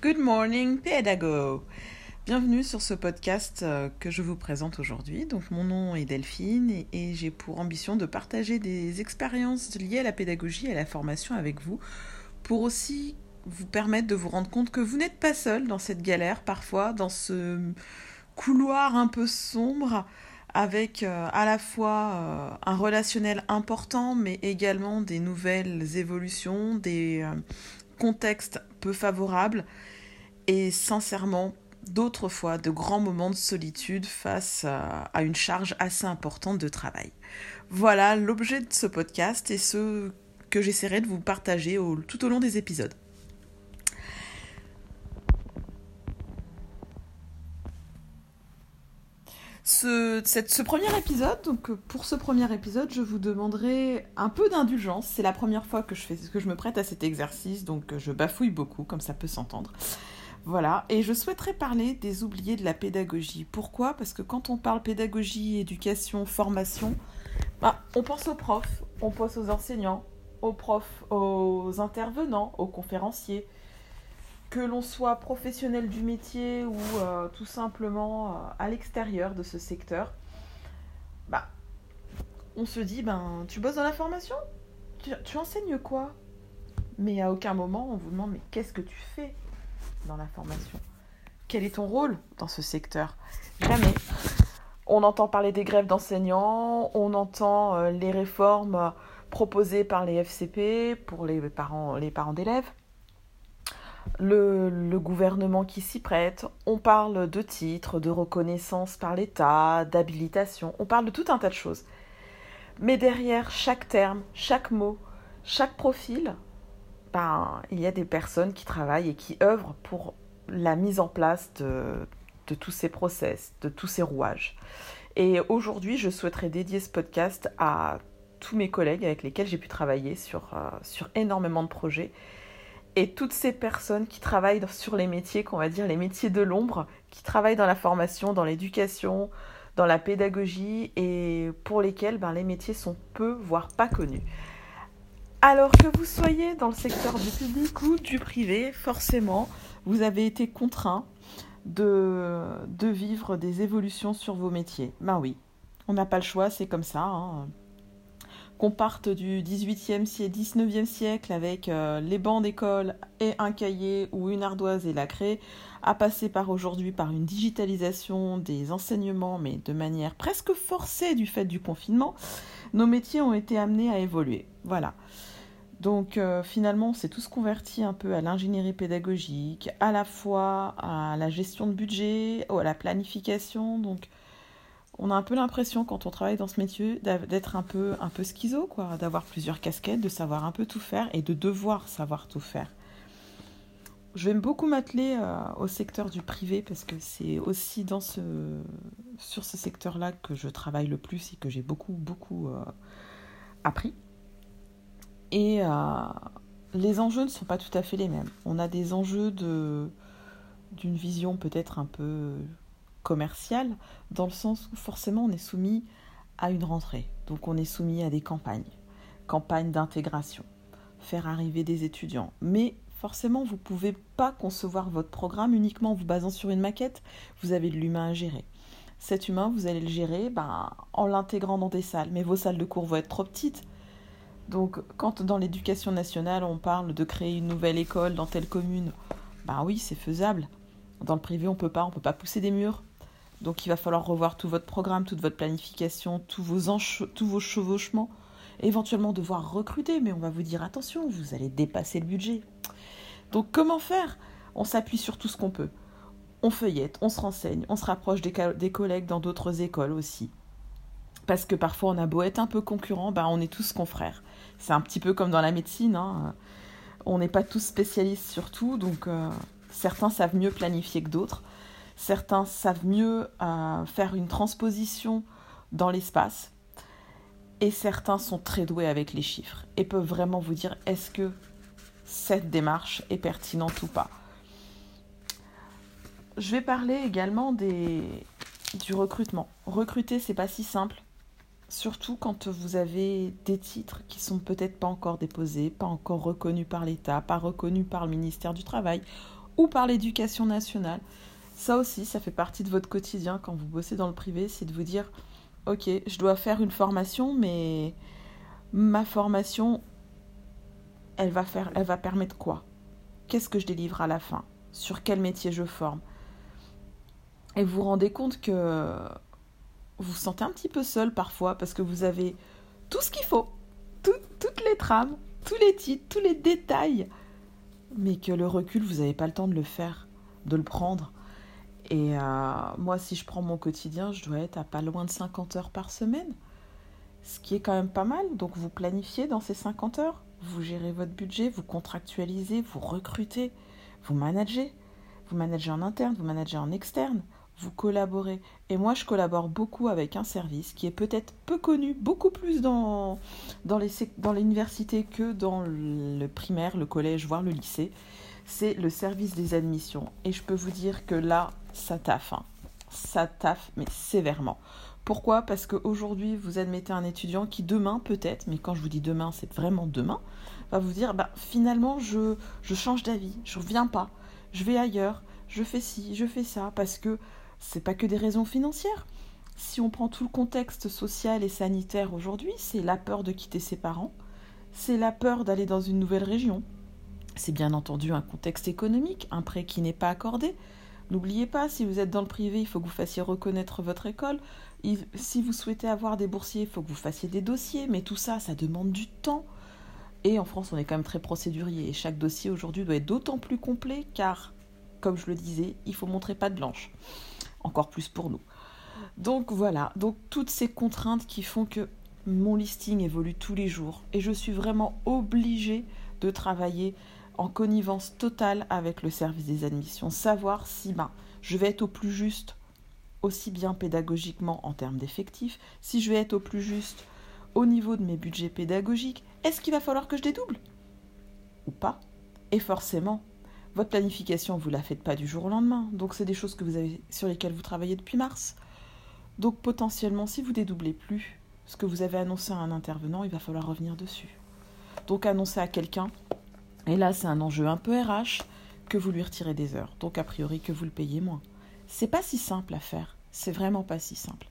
Good morning, pédago. Bienvenue sur ce podcast euh, que je vous présente aujourd'hui. Donc mon nom est Delphine et, j'ai pour ambition de partager des expériences liées à la pédagogie et à la formation avec vous pour aussi vous permettre de vous rendre compte que vous n'êtes pas seul dans cette galère parfois, dans ce couloir un peu sombre avec euh, à la fois euh, un relationnel important mais également des nouvelles évolutions, des euh, contextes peu favorables et sincèrement d'autres fois de grands moments de solitude face à, à une charge assez importante de travail. Voilà l'objet de ce podcast et ce que j'essaierai de vous partager tout au long des épisodes. Ce, ce, premier épisode, donc pour ce premier épisode, je vous demanderai un peu d'indulgence. C'est la première fois que je, que je me prête à cet exercice, donc je bafouille beaucoup, comme ça peut s'entendre. Voilà, et je souhaiterais parler des oubliés de la pédagogie. Pourquoi? Parce que quand on parle pédagogie, éducation, formation, bah, on pense aux profs, on pense aux enseignants, aux profs, aux intervenants, aux conférenciers, que l'on soit professionnel du métier ou euh, tout simplement euh, à l'extérieur de ce secteur, bah, on se dit, ben, tu bosses dans la formation? Tu, enseignes quoi? Mais à aucun moment on vous demande, mais qu'est-ce que tu fais dans la formation? Quel est ton rôle dans ce secteur? Jamais. On entend parler des grèves d'enseignants, on entend euh, les réformes proposées par les FCP pour les parents d'élèves le, gouvernement qui s'y prête, on parle de titres, de reconnaissance par l'État, d'habilitation, on parle de tout un tas de choses. Mais derrière chaque terme, chaque mot, chaque profil, ben, il y a des personnes qui travaillent et qui œuvrent pour la mise en place de, de tous ces process, de tous ces rouages. Et aujourd'hui, je souhaiterais dédier ce podcast à tous mes collègues avec lesquels j'ai pu travailler sur, euh, sur énormément de projets et toutes ces personnes qui travaillent sur les métiers, qu'on va dire les métiers de l'ombre, qui travaillent dans la formation, dans l'éducation, dans la pédagogie et pour lesquels ben, les métiers sont peu, voire pas connus. Alors que vous soyez dans le secteur du public ou du privé, forcément, vous avez été contraint de, vivre des évolutions sur vos métiers. Ben oui, on n'a pas le choix, c'est comme ça. Hein qu'on parte du 18e siècle, 19e siècle avec euh, les bancs d'école et un cahier ou une ardoise et la craie, à passer par aujourd'hui par une digitalisation des enseignements, mais de manière presque forcée du fait du confinement, nos métiers ont été amenés à évoluer. Voilà. Donc euh, finalement, on s'est tous convertis un peu à l'ingénierie pédagogique, à la fois à la gestion de budget, à la planification. Donc on a un peu l'impression quand on travaille dans ce métier d'être un peu un peu schizo quoi, d'avoir plusieurs casquettes, de savoir un peu tout faire et de devoir savoir tout faire. Je vais beaucoup m'atteler euh, au secteur du privé parce que c'est aussi sur ce secteur-là que je travaille le plus et que j'ai beaucoup beaucoup euh, appris. Et euh, les enjeux ne sont pas tout à fait les mêmes. On a des enjeux d'une vision peut-être un peu commercial, dans le sens où forcément on est soumis à une rentrée. Donc on est soumis à des campagnes, campagnes d'intégration, faire arriver des étudiants. Mais forcément, vous ne pouvez pas concevoir votre programme uniquement en vous basant sur une maquette. Vous avez de l'humain à gérer. Cet humain, vous allez le gérer ben, en l'intégrant dans des salles. Mais vos salles de cours vont être trop petites. Donc, quand dans l'éducation nationale, on parle de créer une nouvelle école dans telle commune, ben oui, c'est faisable. Dans le privé, on peut pas, on peut pas pousser des murs. Donc il va falloir revoir tout votre programme, toute votre planification, tous vos, tous vos chevauchements, éventuellement devoir recruter, mais on va vous dire attention, vous allez dépasser le budget. Donc comment faire? On s'appuie sur tout ce qu'on peut. On feuillette, on se renseigne, on se rapproche des, des collègues dans d'autres écoles aussi. Parce que parfois on a beau être un peu concurrent, bah on est tous confrères. C'est un petit peu comme dans la médecine, hein. on n'est pas tous spécialistes sur tout, donc euh, certains savent mieux planifier que d'autres. Certains savent mieux euh, faire une transposition dans l'espace. Et certains sont très doués avec les chiffres et peuvent vraiment vous dire est-ce que cette démarche est pertinente ou pas. Je vais parler également du recrutement. Recruter, c'est pas si simple. Surtout quand vous avez des titres qui sont peut-être pas encore déposés, pas encore reconnus par l'État, pas reconnus par le ministère du Travail ou par l'éducation nationale. Ça aussi, ça fait partie de votre quotidien quand vous bossez dans le privé, c'est de vous dire, ok, je dois faire une formation, mais ma formation, elle va, faire, elle va permettre quoi? Qu'est-ce que je délivre à la fin? Sur quel métier je forme? Et vous vous rendez compte que vous vous sentez un petit peu seul parfois parce que vous avez tout ce qu'il faut, toutes les trames, tous les titres, tous les détails, mais que le recul, vous n'avez pas le temps de le faire, de le prendre. Et euh, moi, si je prends mon quotidien, je dois être à pas loin de 50 heures par semaine, ce qui est quand même pas mal. Donc vous planifiez dans ces 50 heures, vous gérez votre budget, vous contractualisez, vous recrutez, vous managez. Vous managez en interne, vous managez en externe vous collaborez. Et moi, je collabore beaucoup avec un service qui est peut-être peu connu, beaucoup plus dans, dans, dans l'université que dans le primaire, le collège, voire le lycée. C'est le service des admissions. Et je peux vous dire que là, ça taffe. Hein. Ça taffe, mais sévèrement. Pourquoi? Parce qu'aujourd'hui, vous admettez un étudiant qui demain, peut-être, mais quand je vous dis demain, c'est vraiment demain, va vous dire, bah, finalement, je, change d'avis, je reviens pas, je vais ailleurs, je fais ci, je fais ça, parce que c'est pas que des raisons financières. Si on prend tout le contexte social et sanitaire aujourd'hui, c'est la peur de quitter ses parents, c'est la peur d'aller dans une nouvelle région. C'est bien entendu un contexte économique, un prêt qui n'est pas accordé. N'oubliez pas, si vous êtes dans le privé, il faut que vous fassiez reconnaître votre école. Si vous souhaitez avoir des boursiers, il faut que vous fassiez des dossiers. Mais tout ça, ça demande du temps. Et en France, on est quand même très procédurier. Et chaque dossier aujourd'hui doit être d'autant plus complet car, comme je le disais, il faut montrer pas de blanche encore plus pour nous. Donc voilà, donc toutes ces contraintes qui font que mon listing évolue tous les jours et je suis vraiment obligée de travailler en connivence totale avec le service des admissions, savoir si ben, je vais être au plus juste aussi bien pédagogiquement en termes d'effectifs, si je vais être au plus juste au niveau de mes budgets pédagogiques, est-ce qu'il va falloir que je dédouble Ou pas? Et forcément, votre planification, vous ne la faites pas du jour au lendemain. Donc, c'est des choses que vous avez, sur lesquelles vous travaillez depuis mars. Donc, potentiellement, si vous dédoublez plus ce que vous avez annoncé à un intervenant, il va falloir revenir dessus. Donc, annoncer à quelqu'un, et là, c'est un enjeu un peu RH, que vous lui retirez des heures. Donc, a priori, que vous le payez moins. C'est pas si simple à faire. C'est vraiment pas si simple.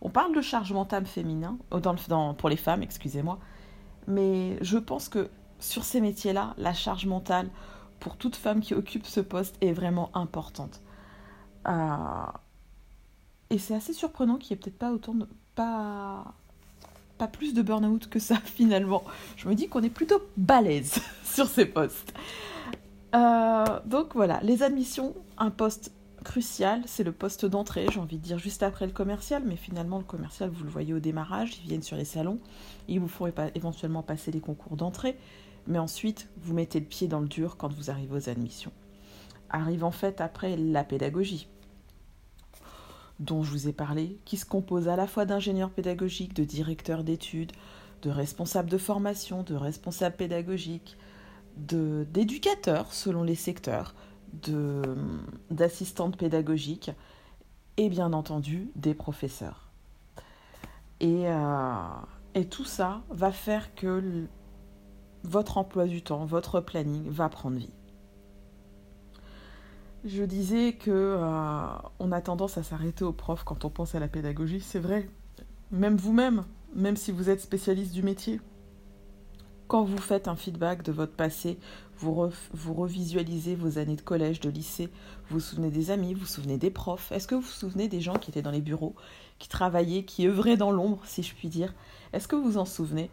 On parle de charge mentale féminin, dans, pour les femmes, excusez-moi, mais je pense que sur ces métiers-là, la charge mentale, pour toute femme qui occupe ce poste est vraiment importante. Euh, et c'est assez surprenant qu'il n'y ait peut-être pas autant de. Pas, pas plus de burn-out que ça finalement. Je me dis qu'on est plutôt balèze sur ces postes. Euh, donc voilà, les admissions, un poste crucial, c'est le poste d'entrée, j'ai envie de dire juste après le commercial, mais finalement le commercial, vous le voyez au démarrage, ils viennent sur les salons, ils vous font éventuellement passer les concours d'entrée, mais ensuite, vous mettez le pied dans le dur quand vous arrivez aux admissions. Arrive en fait après la pédagogie, dont je vous ai parlé, qui se compose à la fois d'ingénieurs pédagogiques, de directeurs d'études, de responsables de formation, de responsables pédagogiques, d'éducateurs selon les secteurs, d'assistantes pédagogiques et bien entendu des professeurs. Et, euh, et tout ça va faire que votre emploi du temps, votre planning va prendre vie. Je disais que euh, on a tendance à s'arrêter au prof quand on pense à la pédagogie, c'est vrai. Même vous-même, même si vous êtes spécialiste du métier, quand vous faites un feedback de votre passé, vous, revisualisez vos années de collège, de lycée, vous vous souvenez des amis, vous vous souvenez des profs. Est-ce que vous vous souvenez des gens qui étaient dans les bureaux, qui travaillaient, qui œuvraient dans l'ombre, si je puis dire? Est-ce que vous en souvenez?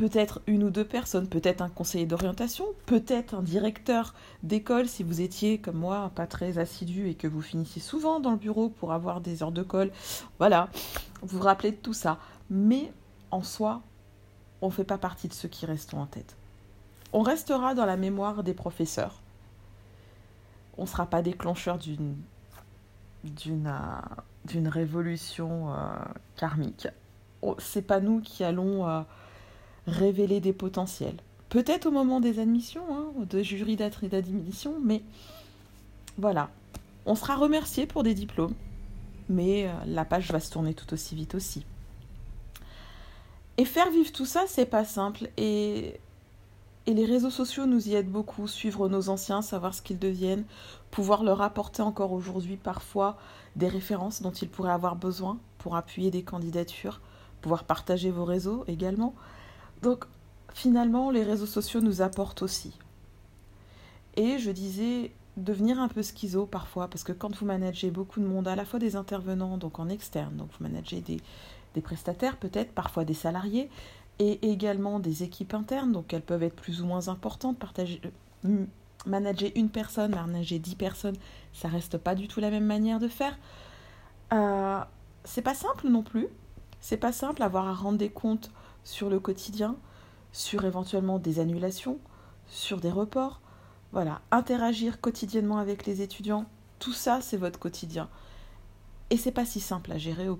Peut-être une ou deux personnes, peut-être un conseiller d'orientation, peut-être un directeur d'école si vous étiez comme moi pas très assidu et que vous finissiez souvent dans le bureau pour avoir des heures de colle. Voilà, vous vous rappelez de tout ça. Mais en soi, on ne fait pas partie de ceux qui restent en tête. On restera dans la mémoire des professeurs. On ne sera pas déclencheur d'une euh, révolution euh, karmique. Oh, c'est pas nous qui allons euh, révéler des potentiels. Peut-être au moment des admissions, hein, de jury d'admission, mais voilà. On sera remercié pour des diplômes, mais euh, la page va se tourner tout aussi vite aussi. Et faire vivre tout ça, c'est pas simple. Et Et les réseaux sociaux nous y aident beaucoup, suivre nos anciens, savoir ce qu'ils deviennent, pouvoir leur apporter encore aujourd'hui parfois des références dont ils pourraient avoir besoin pour appuyer des candidatures, pouvoir partager vos réseaux également. Donc finalement, les réseaux sociaux nous apportent aussi. Et je disais devenir un peu schizo parfois, parce que quand vous managez beaucoup de monde, à la fois des intervenants, donc en externe, donc vous managez des, des prestataires peut-être, parfois des salariés, et également des équipes internes, donc elles peuvent être plus ou moins importantes. Partager, euh, manager une personne, manager dix personnes, ça reste pas du tout la même manière de faire. Euh, c'est pas simple non plus. C'est pas simple avoir à rendre des comptes sur le quotidien, sur éventuellement des annulations, sur des reports. Voilà, interagir quotidiennement avec les étudiants, tout ça c'est votre quotidien. Et c'est pas si simple à gérer au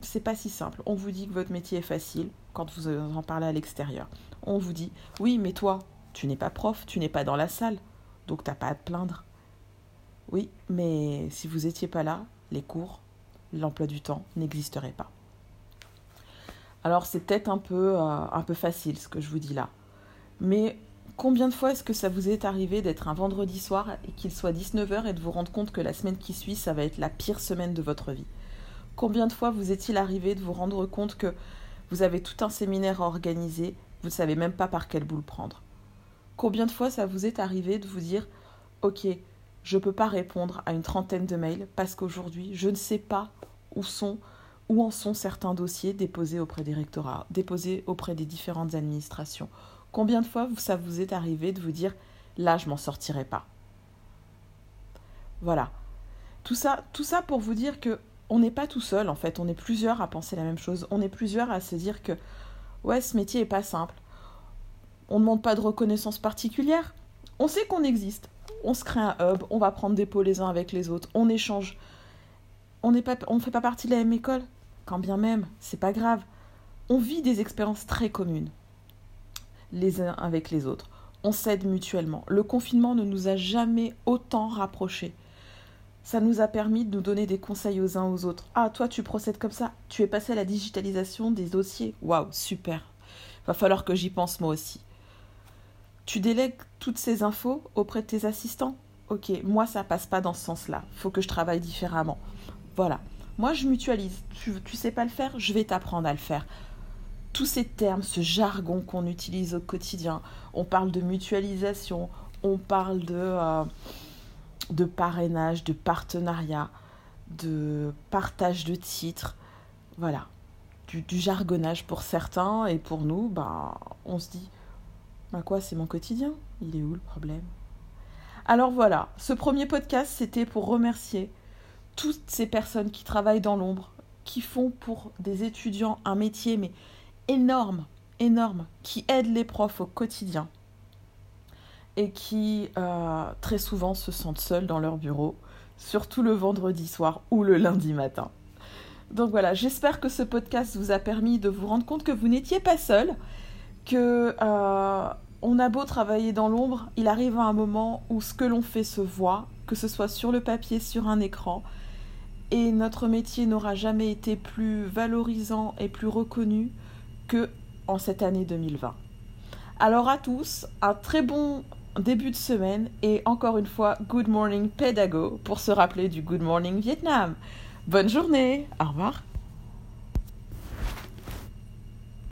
c'est pas si simple. On vous dit que votre métier est facile quand vous en parlez à l'extérieur. On vous dit oui, mais toi, tu n'es pas prof, tu n'es pas dans la salle, donc t'as pas à te plaindre. Oui, mais si vous étiez pas là, les cours, l'emploi du temps n'existerait pas. Alors c'est peut-être un peu, euh, un peu facile ce que je vous dis là. Mais combien de fois est-ce que ça vous est arrivé d'être un vendredi soir et qu'il soit 19h et de vous rendre compte que la semaine qui suit, ça va être la pire semaine de votre vie? Combien de fois vous est-il arrivé de vous rendre compte que vous avez tout un séminaire à organiser, vous ne savez même pas par quel bout le prendre? Combien de fois ça vous est arrivé de vous dire Ok, je ne peux pas répondre à une trentaine de mails parce qu'aujourd'hui, je ne sais pas où sont où en sont certains dossiers déposés auprès des rectorats, déposés auprès des différentes administrations? Combien de fois ça vous est arrivé de vous dire là, je m'en sortirai pas? Voilà. Tout ça, tout ça pour vous dire que on n'est pas tout seul en fait, on est plusieurs à penser la même chose, on est plusieurs à se dire que ouais, ce métier est pas simple. On ne demande pas de reconnaissance particulière. On sait qu'on existe. On se crée un hub, on va prendre des pots les uns avec les autres, on échange. On ne fait pas partie de la même école, quand bien même, c'est pas grave. On vit des expériences très communes, les uns avec les autres. On s'aide mutuellement. Le confinement ne nous a jamais autant rapprochés ça nous a permis de nous donner des conseils aux uns aux autres. Ah, toi, tu procèdes comme ça. Tu es passé à la digitalisation des dossiers. Waouh, super. Va falloir que j'y pense moi aussi. Tu délègues toutes ces infos auprès de tes assistants? Ok, moi, ça passe pas dans ce sens-là. Faut que je travaille différemment. Voilà. Moi, je mutualise. Tu, tu sais pas le faire Je vais t'apprendre à le faire. Tous ces termes, ce jargon qu'on utilise au quotidien, on parle de mutualisation, on parle de. Euh, de parrainage, de partenariat, de partage de titres, voilà, du, jargonnage pour certains et pour nous, ben, on se dit, ben quoi, c'est mon quotidien, il est où le problème? Alors voilà, ce premier podcast, c'était pour remercier toutes ces personnes qui travaillent dans l'ombre, qui font pour des étudiants un métier mais énorme, énorme, qui aident les profs au quotidien et qui euh, très souvent se sentent seuls dans leur bureau, surtout le vendredi soir ou le lundi matin. Donc voilà, j'espère que ce podcast vous a permis de vous rendre compte que vous n'étiez pas seul, que euh, on a beau travailler dans l'ombre, il arrive un moment où ce que l'on fait se voit, que ce soit sur le papier, sur un écran, et notre métier n'aura jamais été plus valorisant et plus reconnu que en cette année 2020. Alors à tous, un très bon début de semaine et encore une fois Good Morning Pédago pour se rappeler du Good Morning Vietnam. Bonne journée, au revoir.